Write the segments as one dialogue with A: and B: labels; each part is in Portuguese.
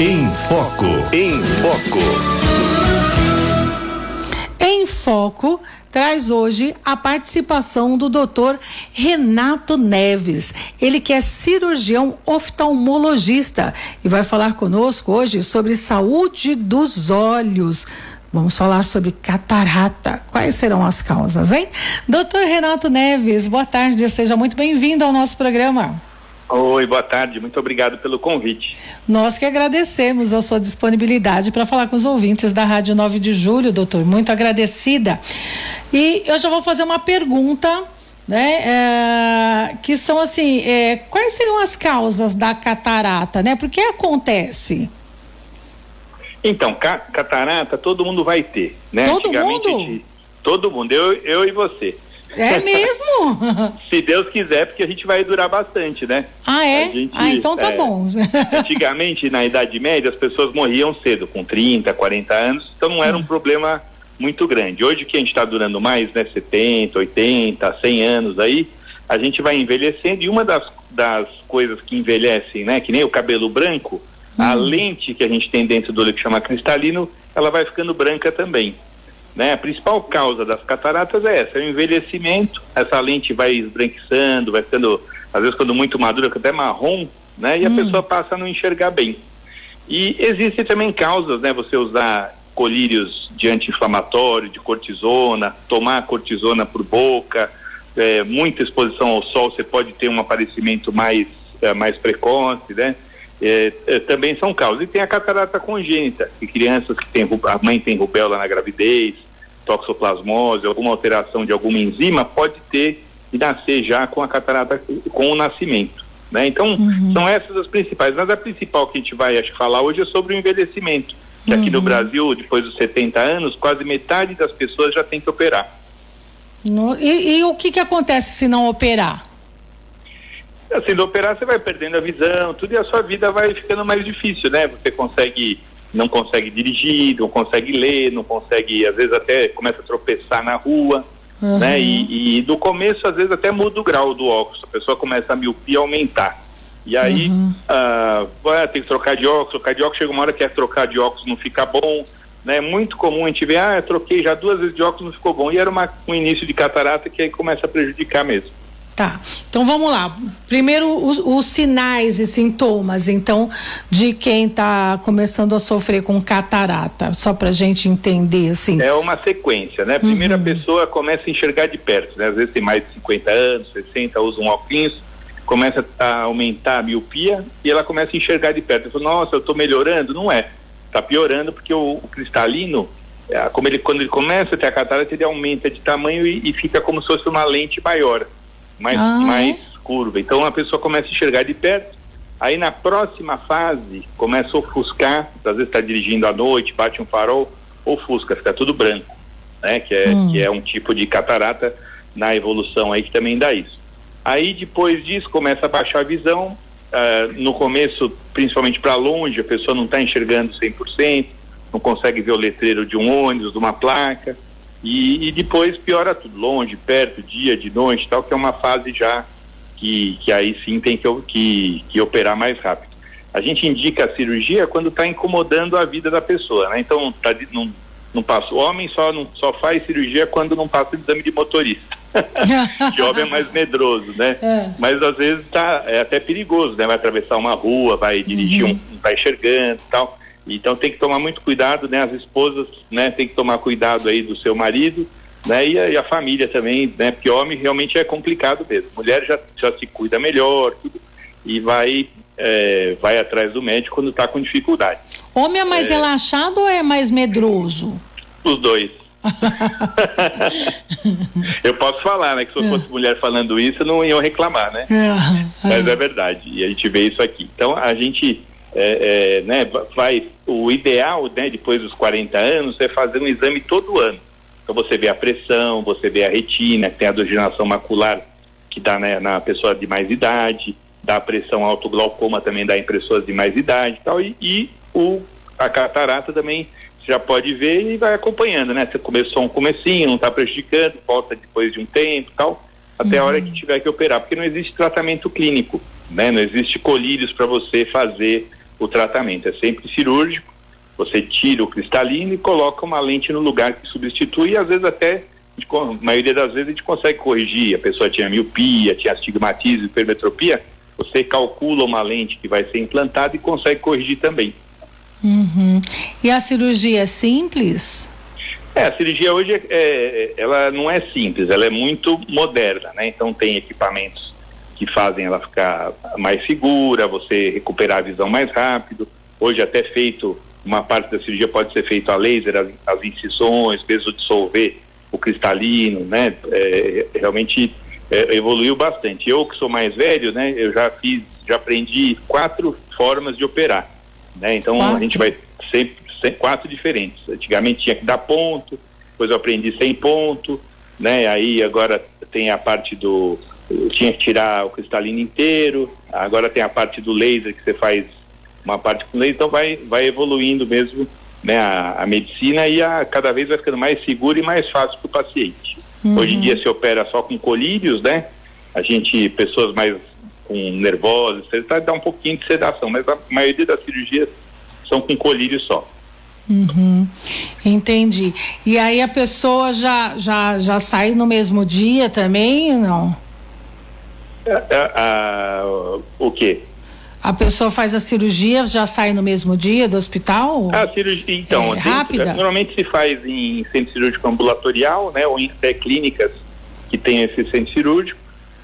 A: Em Foco. Em Foco.
B: Em Foco traz hoje a participação do Dr. Renato Neves. Ele que é cirurgião oftalmologista e vai falar conosco hoje sobre saúde dos olhos. Vamos falar sobre catarata. Quais serão as causas, hein? Doutor Renato Neves, boa tarde, seja muito bem-vindo ao nosso programa.
C: Oi, boa tarde, muito obrigado pelo convite.
B: Nós que agradecemos a sua disponibilidade para falar com os ouvintes da Rádio 9 de Julho, doutor. Muito agradecida. E eu já vou fazer uma pergunta, né? É, que são assim: é, quais seriam as causas da catarata, né? Por que acontece?
C: Então, ca catarata todo mundo vai ter, né?
B: Todo mundo?
C: Todo mundo, eu, eu e você.
B: É mesmo?
C: Se Deus quiser, porque a gente vai durar bastante, né?
B: Ah, é? Gente, ah, então tá é, bom.
C: antigamente, na Idade Média, as pessoas morriam cedo, com 30, 40 anos, então não era um problema muito grande. Hoje que a gente está durando mais, né, 70, 80, 100 anos aí, a gente vai envelhecendo e uma das, das coisas que envelhecem, né, que nem o cabelo branco, hum. a lente que a gente tem dentro do olho que chama cristalino, ela vai ficando branca também. Né? A principal causa das cataratas é essa, é o envelhecimento, essa lente vai esbranquiçando, vai ficando, às vezes quando muito madura, até marrom, né? E a hum. pessoa passa a não enxergar bem. E existem também causas, né? Você usar colírios de anti-inflamatório, de cortisona, tomar cortisona por boca, é, muita exposição ao sol, você pode ter um aparecimento mais, é, mais precoce, né? É, é, também são causas. E tem a catarata congênita, que crianças que têm, a mãe tem rubéola na gravidez, toxoplasmose, alguma alteração de alguma enzima, pode ter e nascer já com a catarata com o nascimento. Né? Então, uhum. são essas as principais. Mas a principal que a gente vai acho, falar hoje é sobre o envelhecimento. Que uhum. aqui no uhum. Brasil, depois dos 70 anos, quase metade das pessoas já tem que operar.
B: No, e, e, o que, que acontece se não operar?
C: Assim, no operar você vai perdendo a visão, tudo e a sua vida vai ficando mais difícil, né? Você consegue não consegue dirigir, não consegue ler, não consegue, às vezes até começa a tropeçar na rua, uhum. né? E, e do começo, às vezes, até muda o grau do óculos, a pessoa começa a miopia aumentar. E aí uhum. uh, tem que trocar de óculos, trocar de óculos, chega uma hora que é trocar de óculos não fica bom. Né? É muito comum a gente ver, ah, eu troquei já duas vezes de óculos, não ficou bom. E era uma, um início de catarata que aí começa a prejudicar mesmo.
B: Tá. Então vamos lá. Primeiro os, os sinais e sintomas, então, de quem está começando a sofrer com catarata, só para gente entender assim.
C: É uma sequência, né? Primeiro uhum. a pessoa começa a enxergar de perto, né? Às vezes tem mais de 50 anos, 60, usa um óculos, começa a aumentar a miopia e ela começa a enxergar de perto. Eu falo, nossa, eu estou melhorando? Não é. Está piorando porque o, o cristalino, é, como ele, quando ele começa a ter a catarata, ele aumenta de tamanho e, e fica como se fosse uma lente maior mais, ah, mais é? curva. Então a pessoa começa a enxergar de perto. Aí na próxima fase começa a ofuscar, às vezes está dirigindo à noite, bate um farol, ofusca, fica tudo branco, né? Que é, hum. que é um tipo de catarata na evolução aí que também dá isso. Aí depois disso começa a baixar a visão, uh, no começo, principalmente para longe, a pessoa não está enxergando 100%, não consegue ver o letreiro de um ônibus, de uma placa, e, e, depois piora tudo, longe, perto, dia, de noite tal, que é uma fase já que, que aí sim tem que, que, que operar mais rápido. A gente indica a cirurgia quando está incomodando a vida da pessoa, né? Então, tá, não, não passa. O homem só, não, só faz cirurgia quando não passa o exame de motorista. que homem é mais medroso, né? É. Mas às vezes tá, é até perigoso, né? Vai atravessar uma rua, vai dirigir, uhum. um, vai enxergando tal. Então tem que tomar muito cuidado, né? As esposas, né? Tem que tomar cuidado aí do seu marido, né? E a, e a família também, né? Porque homem realmente é complicado mesmo. Mulher já, já se cuida melhor, tudo, e vai é, vai atrás do médico quando está com dificuldade.
B: Homem é mais é... relaxado ou é mais medroso?
C: Os dois. eu posso falar, né? Que se eu fosse é. mulher falando isso, não iam reclamar, né? É, Mas é verdade. E a gente vê isso aqui. Então a gente é, é, né, vai, o ideal, né, depois dos 40 anos, é fazer um exame todo ano. Então você vê a pressão, você vê a retina, tem a degeneração macular que dá né, na pessoa de mais idade, dá a pressão alto glaucoma também dá em pessoas de mais idade e tal, e, e o, a catarata também já pode ver e vai acompanhando, né? Você começou um comecinho, não está prejudicando, volta depois de um tempo tal, até uhum. a hora que tiver que operar, porque não existe tratamento clínico, né? Não existe colírios para você fazer o tratamento. É sempre cirúrgico, você tira o cristalino e coloca uma lente no lugar que substitui e às vezes até, a maioria das vezes a gente consegue corrigir. A pessoa tinha miopia, tinha astigmatismo, hipermetropia, você calcula uma lente que vai ser implantada e consegue corrigir também.
B: Uhum. E a cirurgia é simples?
C: É, a cirurgia hoje é, é, ela não é simples, ela é muito moderna, né? Então tem equipamentos que fazem ela ficar mais segura, você recuperar a visão mais rápido. Hoje até feito uma parte da cirurgia pode ser feito a laser, as, as incisões, mesmo dissolver o cristalino, né? É, realmente é, evoluiu bastante. Eu que sou mais velho, né? Eu já fiz, já aprendi quatro formas de operar, né? Então a gente vai sempre, sempre quatro diferentes. Antigamente tinha que dar ponto, depois eu aprendi sem ponto, né? Aí agora tem a parte do tinha que tirar o cristalino inteiro, agora tem a parte do laser que você faz uma parte com laser, então vai, vai evoluindo mesmo né, a, a medicina e a, cada vez vai ficando mais seguro e mais fácil para o paciente. Uhum. Hoje em dia se opera só com colírios, né? A gente, pessoas mais com nervosas, vai dar um pouquinho de sedação, mas a maioria das cirurgias são com colírio só.
B: Uhum, entendi. E aí a pessoa já, já, já sai no mesmo dia também, não?
C: A, é, a, é, a, o quê?
B: A pessoa faz a cirurgia, já sai no mesmo dia do hospital?
C: A cirurgia, então, é, rápida? normalmente se faz em centro cirúrgico ambulatorial, né, ou em clínicas que tem esse centro cirúrgico.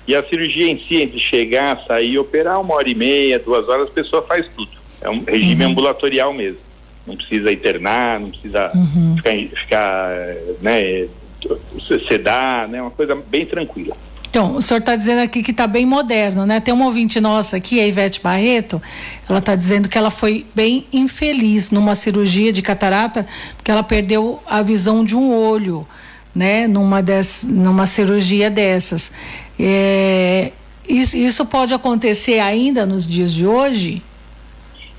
C: E a cirurgia em si, entre chegar, sair, operar uma hora e meia, duas horas, a pessoa faz tudo. É um regime uhum. ambulatorial mesmo. Não precisa internar, não precisa uhum. ficar, ficar, né, sedar, né, uma coisa bem tranquila.
B: Então, o senhor está dizendo aqui que está bem moderno, né? Tem uma ouvinte nossa aqui, a Ivete Barreto, ela está dizendo que ela foi bem infeliz numa cirurgia de catarata, porque ela perdeu a visão de um olho, né? Numa, des, numa cirurgia dessas. É, isso, isso pode acontecer ainda nos dias de hoje?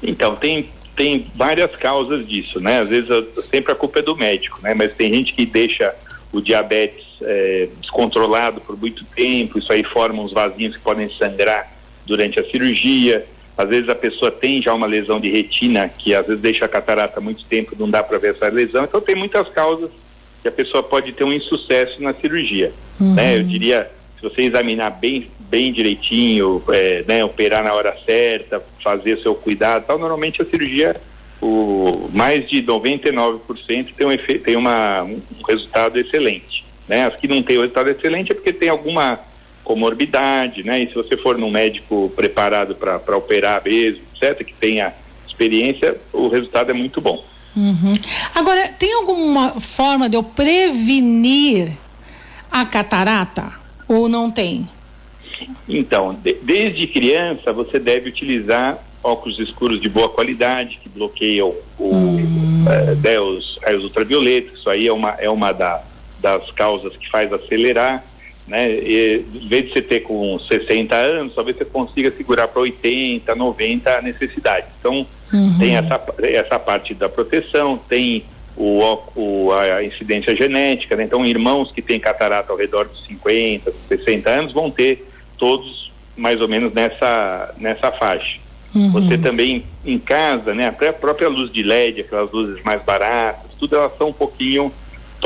C: Então, tem, tem várias causas disso, né? Às vezes sempre a culpa é do médico, né? Mas tem gente que deixa o diabetes é, descontrolado por muito tempo, isso aí forma uns vasinhos que podem sangrar durante a cirurgia. Às vezes a pessoa tem já uma lesão de retina, que às vezes deixa a catarata muito tempo, não dá para ver essa lesão. Então tem muitas causas que a pessoa pode ter um insucesso na cirurgia. Uhum. Né? Eu diria, se você examinar bem, bem direitinho, é, né, operar na hora certa, fazer seu cuidado, tal, normalmente a cirurgia o mais de 99% tem um, tem uma, um resultado excelente. Né? As que não têm o resultado excelente é porque tem alguma comorbidade, né? E se você for num médico preparado para operar mesmo, certo? Que tenha experiência, o resultado é muito bom.
B: Uhum. Agora, tem alguma forma de eu prevenir a catarata ou não tem?
C: Então, de, desde criança você deve utilizar óculos escuros de boa qualidade que bloqueiam o, uhum. é, os raios ultravioletas. Isso aí é uma é uma da das causas que faz acelerar, né? E, em vez de você ter com 60 anos, talvez você consiga segurar para 80, 90 a necessidade. Então, uhum. tem essa, essa parte da proteção, tem o, o, a incidência genética, né? Então, irmãos que têm catarata ao redor dos 50, 60 anos vão ter todos mais ou menos nessa, nessa faixa. Uhum. Você também em casa, né? A própria luz de LED, aquelas luzes mais baratas, tudo elas são um pouquinho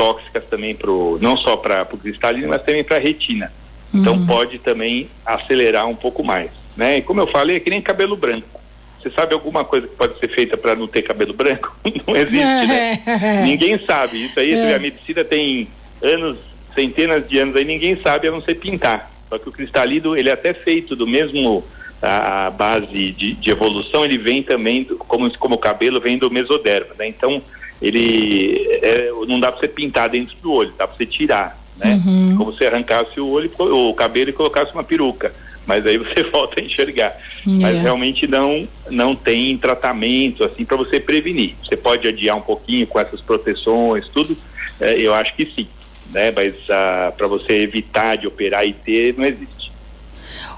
C: tóxicas também pro, não só para o cristalino, mas também para a retina. Então uhum. pode também acelerar um pouco mais. Né? E como eu falei, é que nem cabelo branco. Você sabe alguma coisa que pode ser feita para não ter cabelo branco? Não existe, né? ninguém sabe. Isso aí, é. a medicina tem anos, centenas de anos aí, ninguém sabe a não ser pintar. Só que o cristalino, ele é até feito do mesmo a, a base de, de, evolução, ele vem também, do, como, como o cabelo, vem do mesoderma, né? Então, ele é, não dá para você pintar dentro do olho, dá para você tirar, né? Uhum. Como se arrancasse o olho, o cabelo e colocasse uma peruca, mas aí você volta a enxergar. Yeah. Mas realmente não não tem tratamento assim para você prevenir. Você pode adiar um pouquinho com essas proteções, tudo. É, eu acho que sim, né? Mas ah, para você evitar de operar e ter não existe.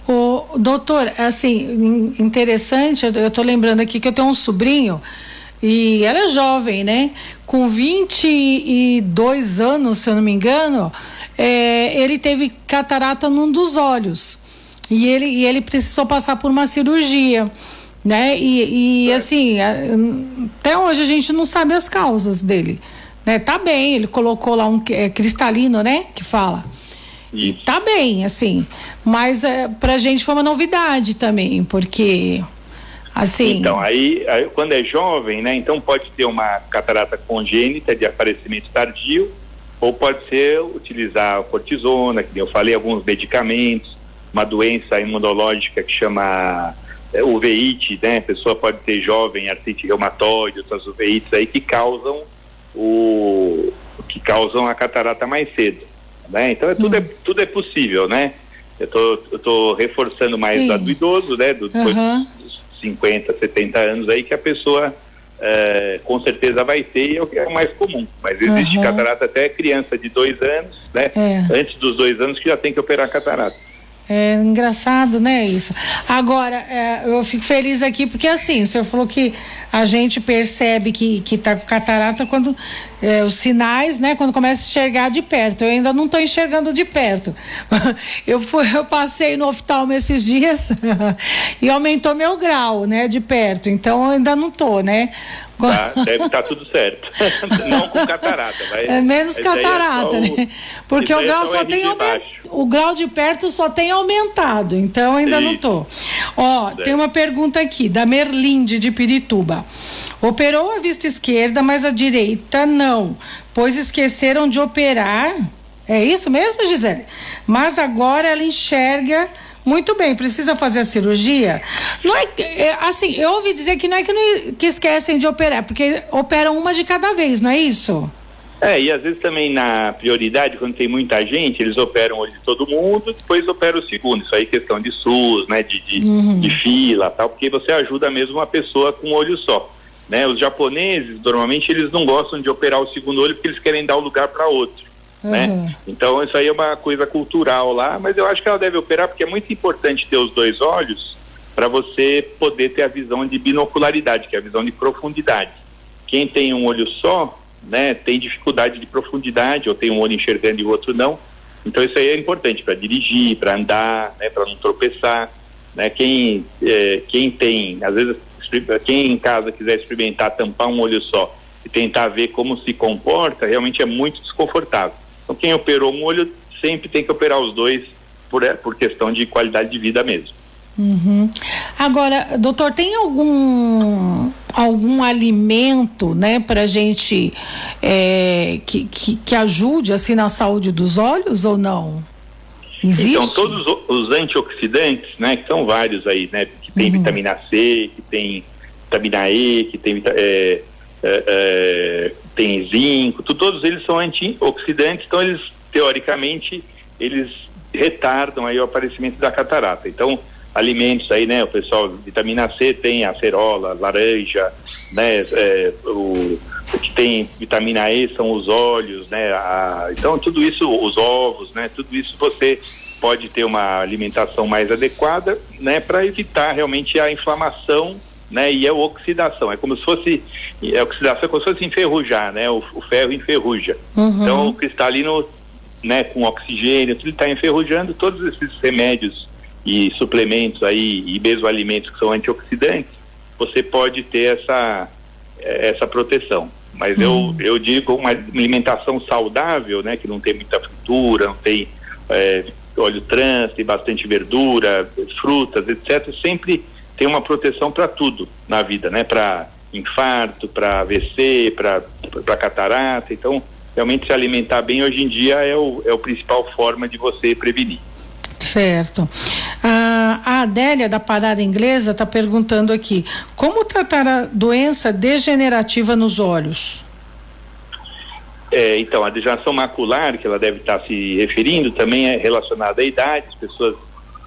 B: O doutor, assim, interessante, eu estou lembrando aqui que eu tenho um sobrinho e ela é jovem, né? Com 22 anos, se eu não me engano, é, ele teve catarata num dos olhos. E ele, e ele precisou passar por uma cirurgia. né? E, e é. assim, até hoje a gente não sabe as causas dele. Né? Tá bem, ele colocou lá um é, cristalino, né? Que fala. Isso. E tá bem, assim. Mas é, pra gente foi uma novidade também, porque assim.
C: Então, aí, aí, quando é jovem, né? Então pode ter uma catarata congênita de aparecimento tardio, ou pode ser utilizar cortisona, que eu falei, alguns medicamentos, uma doença imunológica que chama é, uveíte, né? A pessoa pode ter jovem artrite reumatoide, outras uveites aí que causam o que causam a catarata mais cedo, né? Então é, tudo, é, uhum. tudo é possível, né? Eu tô, eu tô reforçando mais Sim. do idoso, né? Do, uhum. Dos 50, 70 anos aí que a pessoa é, com certeza vai ter e é o que é mais comum. Mas existe uhum. catarata até criança de dois anos, né? É. Antes dos dois anos que já tem que operar catarata.
B: É engraçado, né, isso. Agora, é, eu fico feliz aqui porque assim, o senhor falou que a gente percebe que, que tá com catarata quando é, os sinais, né, quando começa a enxergar de perto. Eu ainda não estou enxergando de perto. eu fui, eu passei no oftalmo esses dias e aumentou meu grau, né, de perto. Então eu ainda não tô, né?
C: Tá, deve estar tá tudo certo. não com catarata, vai.
B: É menos é catarata, é né? Porque o é grau só tem aumentado. O grau de perto só tem aumentado, então ainda Isso. não tô. Ó, é. tem uma pergunta aqui da Merlinde de Pirituba. Operou a vista esquerda, mas a direita não, pois esqueceram de operar. É isso mesmo, Gisele? Mas agora ela enxerga muito bem, precisa fazer a cirurgia? Não é, é, assim, eu ouvi dizer que não é que, não, que esquecem de operar, porque operam uma de cada vez, não é isso?
C: É, e às vezes também na prioridade, quando tem muita gente, eles operam o olho de todo mundo, depois operam o segundo. Isso aí é questão de SUS, né, de, de, uhum. de fila tal, porque você ajuda mesmo uma pessoa com um olho só. Né? Os japoneses, normalmente, eles não gostam de operar o segundo olho porque eles querem dar o lugar para outro. Né? Uhum. Né? Então isso aí é uma coisa cultural lá, mas eu acho que ela deve operar porque é muito importante ter os dois olhos para você poder ter a visão de binocularidade, que é a visão de profundidade. Quem tem um olho só, né, tem dificuldade de profundidade, ou tem um olho enxergando e o outro não. Então isso aí é importante para dirigir, para andar, né, para não tropeçar. Né? Quem, é, quem tem, às vezes, quem em casa quiser experimentar tampar um olho só e tentar ver como se comporta, realmente é muito desconfortável. Então, quem operou um olho sempre tem que operar os dois por, é, por questão de qualidade de vida mesmo.
B: Uhum. Agora, doutor, tem algum algum alimento, né, para gente é, que, que, que, ajude assim na saúde dos olhos ou não?
C: Existe? Então, todos os antioxidantes, né, que são vários aí, né, que tem uhum. vitamina C, que tem vitamina E, que tem é, é, é, tem zinco, todos eles são antioxidantes, então eles, teoricamente, eles retardam aí o aparecimento da catarata. Então, alimentos aí, né, o pessoal, vitamina C tem acerola, laranja, né, é, o, o, que tem vitamina E são os óleos, né, a, então tudo isso, os ovos, né, tudo isso você pode ter uma alimentação mais adequada, né, para evitar realmente a inflamação né? E é oxidação, é como se fosse, é oxidação é como se fosse enferrujar, né? O, o ferro enferruja. Uhum. Então o cristalino, né, com oxigênio, tudo está enferrujando, todos esses remédios e suplementos aí, e mesmo alimentos que são antioxidantes, você pode ter essa, essa proteção. Mas uhum. eu, eu digo uma alimentação saudável, né, que não tem muita fritura, não tem é, óleo trans, tem bastante verdura, frutas, etc., sempre tem uma proteção para tudo na vida, né? Para infarto, para AVC, para catarata. Então, realmente se alimentar bem hoje em dia é o, é o principal forma de você prevenir.
B: Certo. Ah, a Adélia da Parada Inglesa está perguntando aqui: como tratar a doença degenerativa nos olhos?
C: É, então, a degeneração macular, que ela deve estar tá se referindo, também é relacionada à idade, as pessoas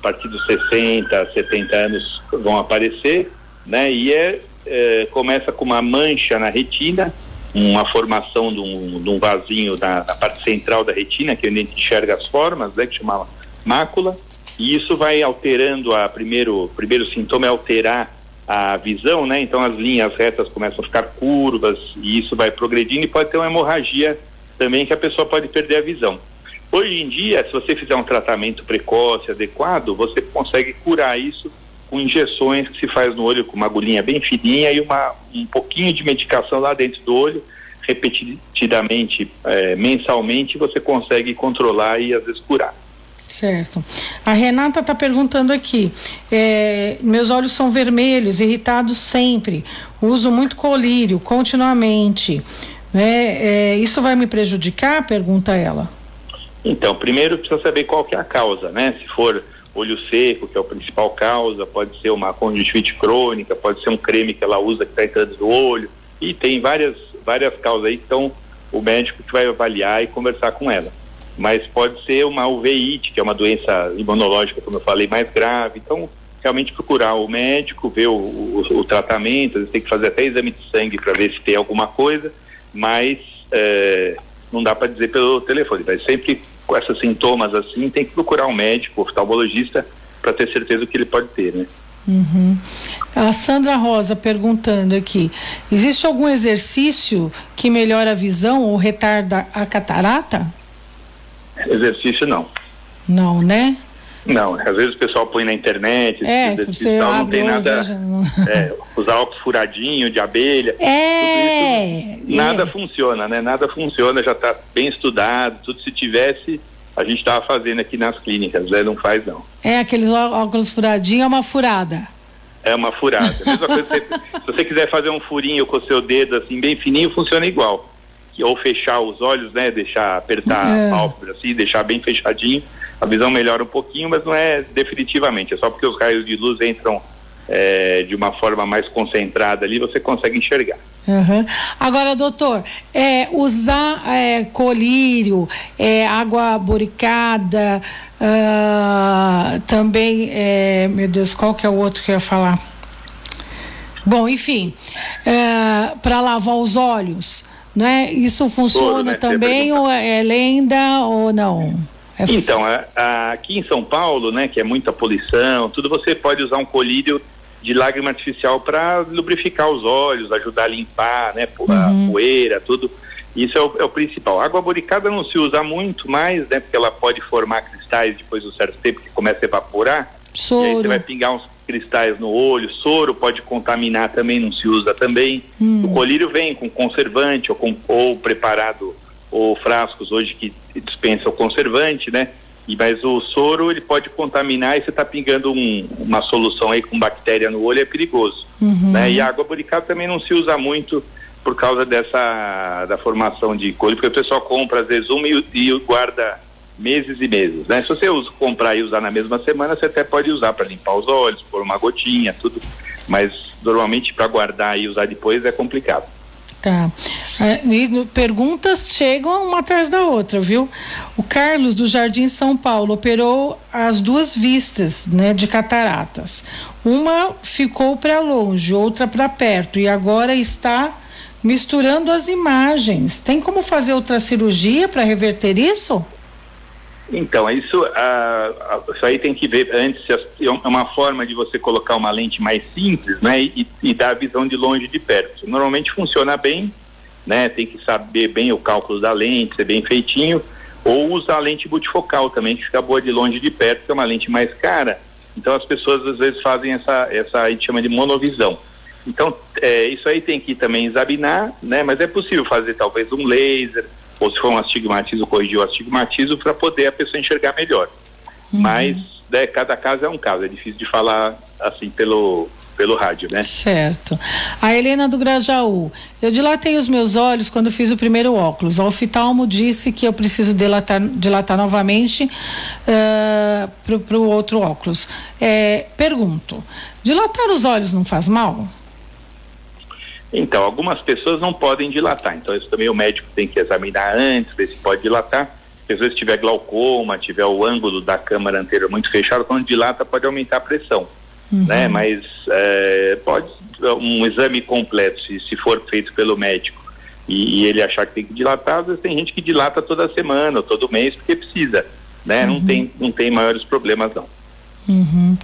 C: partir dos 60, 70 anos vão aparecer, né? E é, é começa com uma mancha na retina, uma formação de um, de um vasinho na, na, parte central da retina, que a gente enxerga as formas, né? Que chama mácula, e isso vai alterando a primeiro, primeiro sintoma é alterar a visão, né? Então as linhas retas começam a ficar curvas e isso vai progredindo e pode ter uma hemorragia também que a pessoa pode perder a visão. Hoje em dia, se você fizer um tratamento precoce, adequado, você consegue curar isso com injeções que se faz no olho com uma agulhinha bem fininha e uma, um pouquinho de medicação lá dentro do olho, repetidamente, é, mensalmente, você consegue controlar e às vezes curar.
B: Certo. A Renata está perguntando aqui: é, meus olhos são vermelhos, irritados sempre, uso muito colírio continuamente. Né? É, isso vai me prejudicar? Pergunta ela.
C: Então, primeiro precisa saber qual que é a causa, né? Se for olho seco, que é a principal causa, pode ser uma conjuntivite crônica, pode ser um creme que ela usa que está entrando no olho, e tem várias, várias causas aí, então o médico que vai avaliar e conversar com ela. Mas pode ser uma uveíte, que é uma doença imunológica, como eu falei, mais grave, então realmente procurar o médico, ver o, o, o tratamento, tem que fazer até exame de sangue para ver se tem alguma coisa, mas é, não dá para dizer pelo telefone, mas sempre com esses sintomas assim, tem que procurar um médico, oftalmologista, para ter certeza que ele pode ter, né?
B: Uhum. A Sandra Rosa perguntando aqui: existe algum exercício que melhora a visão ou retarda a catarata?
C: Exercício não.
B: Não, né?
C: Não, às vezes o pessoal põe na internet,
B: é, você tal, não tem nada. Veja...
C: É, usar óculos furadinho de abelha.
B: É,
C: isso, nada é. funciona, né? Nada funciona, já está bem estudado, tudo se tivesse, a gente estava fazendo aqui nas clínicas, né? Não faz não.
B: É, aqueles óculos furadinhos é uma furada.
C: É uma furada. Mesma coisa, se, se você quiser fazer um furinho com o seu dedo assim, bem fininho, funciona igual. Ou fechar os olhos, né? Deixar apertar é. a pálpebra assim, deixar bem fechadinho a visão melhora um pouquinho, mas não é definitivamente, é só porque os raios de luz entram é, de uma forma mais concentrada ali, você consegue enxergar.
B: Uhum. Agora, doutor, é, usar é, colírio, é, água boricada, uh, também, é, meu Deus, qual que é o outro que eu ia falar? Bom, enfim, é, para lavar os olhos, né? Isso funciona Todo, né? também ou é lenda ou não?
C: É então, a, a, aqui em São Paulo, né, que é muita poluição, tudo você pode usar um colírio de lágrima artificial para lubrificar os olhos, ajudar a limpar, né, a uhum. poeira, tudo. Isso é o, é o, principal. A água boricada não se usa muito mais, né, porque ela pode formar cristais depois de um certo tempo que começa a evaporar.
B: Soro.
C: E aí você vai pingar uns cristais no olho, soro pode contaminar também, não se usa também. Hum. O colírio vem com conservante ou, com, ou preparado ou frascos hoje que dispensam conservante, né? E, mas o soro ele pode contaminar e você está pingando um, uma solução aí com bactéria no olho é perigoso, uhum. né? E a água boricada também não se usa muito por causa dessa da formação de colho, porque o pessoal compra às vezes uma e, e guarda meses e meses, né? Se você usa, comprar e usar na mesma semana, você até pode usar para limpar os olhos, pôr uma gotinha, tudo, mas normalmente para guardar e usar depois é complicado.
B: Tá. É, e perguntas chegam uma atrás da outra, viu? O Carlos do Jardim São Paulo operou as duas vistas, né, de cataratas. Uma ficou para longe, outra para perto e agora está misturando as imagens. Tem como fazer outra cirurgia para reverter isso?
C: Então, isso, uh, isso aí tem que ver antes, é uma forma de você colocar uma lente mais simples, né, e, e dar a visão de longe e de perto. Normalmente funciona bem, né, tem que saber bem o cálculo da lente, ser bem feitinho, ou usar a lente multifocal também, que fica boa de longe e de perto, que é uma lente mais cara. Então as pessoas às vezes fazem essa, essa a gente chama de monovisão. Então, é, isso aí tem que também examinar, né, mas é possível fazer talvez um laser, ou se for um astigmatismo, corrigir o astigmatismo para poder a pessoa enxergar melhor. Uhum. Mas né, cada caso é um caso, é difícil de falar assim pelo pelo rádio, né?
B: Certo. A Helena do Grajaú. Eu dilatei os meus olhos quando fiz o primeiro óculos. O oftalmo disse que eu preciso dilatar, dilatar novamente uh, para o outro óculos. É, pergunto: dilatar os olhos não faz mal?
C: Então, algumas pessoas não podem dilatar, então isso também o médico tem que examinar antes, ver se pode dilatar. Às vezes tiver glaucoma, tiver o ângulo da câmara anterior muito fechado, quando dilata pode aumentar a pressão, uhum. né? Mas é, pode um exame completo, se, se for feito pelo médico e, e, ele achar que tem que dilatar, às vezes tem gente que dilata toda semana ou todo mês porque precisa, né? Uhum. Não tem não tem maiores problemas não.
B: Uhum.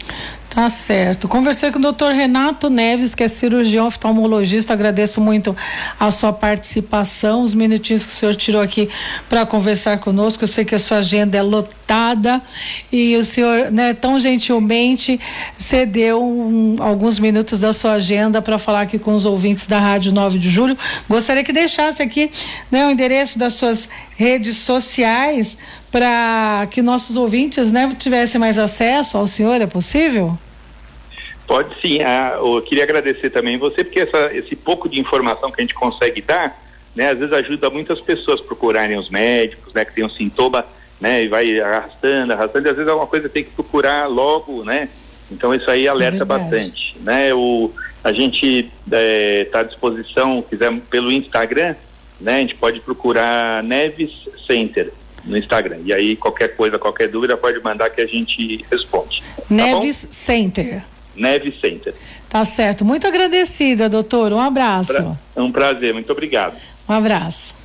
B: Tá certo. Conversei com o doutor Renato Neves, que é cirurgião oftalmologista. Agradeço muito a sua participação, os minutinhos que o senhor tirou aqui para conversar conosco. Eu sei que a sua agenda é lotada e o senhor, né, tão gentilmente cedeu um, alguns minutos da sua agenda para falar aqui com os ouvintes da Rádio 9 de Julho. Gostaria que deixasse aqui né, o endereço das suas redes sociais para que nossos ouvintes né, tivessem mais acesso ao senhor, é possível?
C: Pode sim. Ah, eu queria agradecer também você, porque essa, esse pouco de informação que a gente consegue dar, né, às vezes ajuda muitas pessoas a procurarem os médicos, né, que tem um sintoma, né, e vai arrastando, arrastando, e às vezes é uma coisa que tem que procurar logo, né? Então isso aí alerta é bastante, né? O, a gente está é, tá à disposição, quiser pelo Instagram, né? A gente pode procurar Neves Center no Instagram. E aí qualquer coisa, qualquer dúvida pode mandar que a gente responde. Tá
B: Neves tá Center.
C: Neves Center.
B: Tá certo. Muito agradecida, doutor. Um abraço.
C: É um prazer, muito obrigado.
B: Um abraço.